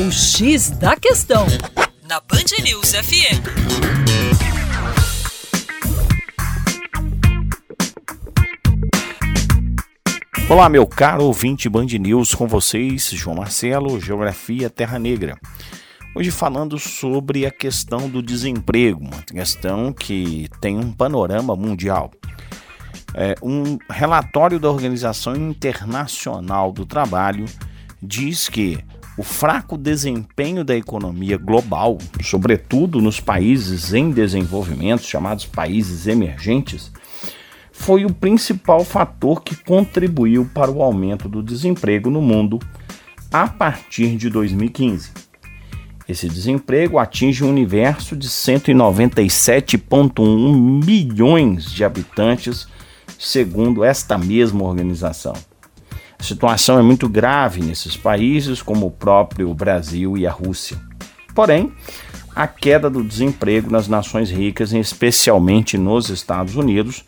O X da Questão, na Band News FM. Olá, meu caro ouvinte Band News, com vocês, João Marcelo, Geografia Terra Negra. Hoje falando sobre a questão do desemprego, uma questão que tem um panorama mundial. É, um relatório da Organização Internacional do Trabalho diz que o fraco desempenho da economia global, sobretudo nos países em desenvolvimento, chamados países emergentes, foi o principal fator que contribuiu para o aumento do desemprego no mundo a partir de 2015. Esse desemprego atinge um universo de 197,1 milhões de habitantes, segundo esta mesma organização. A situação é muito grave nesses países, como o próprio Brasil e a Rússia. Porém, a queda do desemprego nas nações ricas, especialmente nos Estados Unidos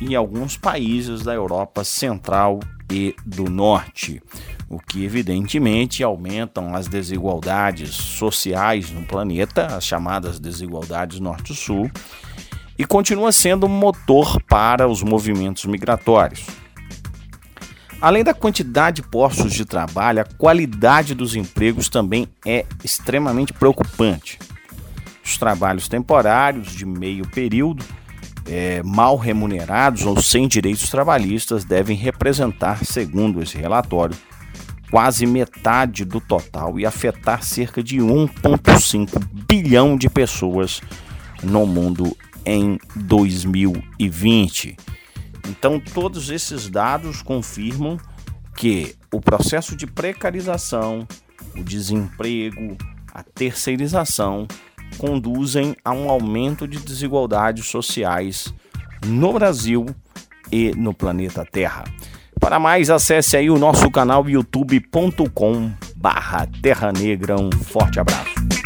e alguns países da Europa Central e do Norte, o que evidentemente aumentam as desigualdades sociais no planeta, as chamadas desigualdades Norte-Sul, e continua sendo um motor para os movimentos migratórios. Além da quantidade de postos de trabalho, a qualidade dos empregos também é extremamente preocupante. Os trabalhos temporários de meio período, é, mal remunerados ou sem direitos trabalhistas, devem representar, segundo esse relatório, quase metade do total e afetar cerca de 1,5 bilhão de pessoas no mundo em 2020. Então, todos esses dados confirmam que o processo de precarização, o desemprego, a terceirização conduzem a um aumento de desigualdades sociais no Brasil e no planeta Terra. Para mais, acesse aí o nosso canal youtube.com barra Terra Negra. Um forte abraço.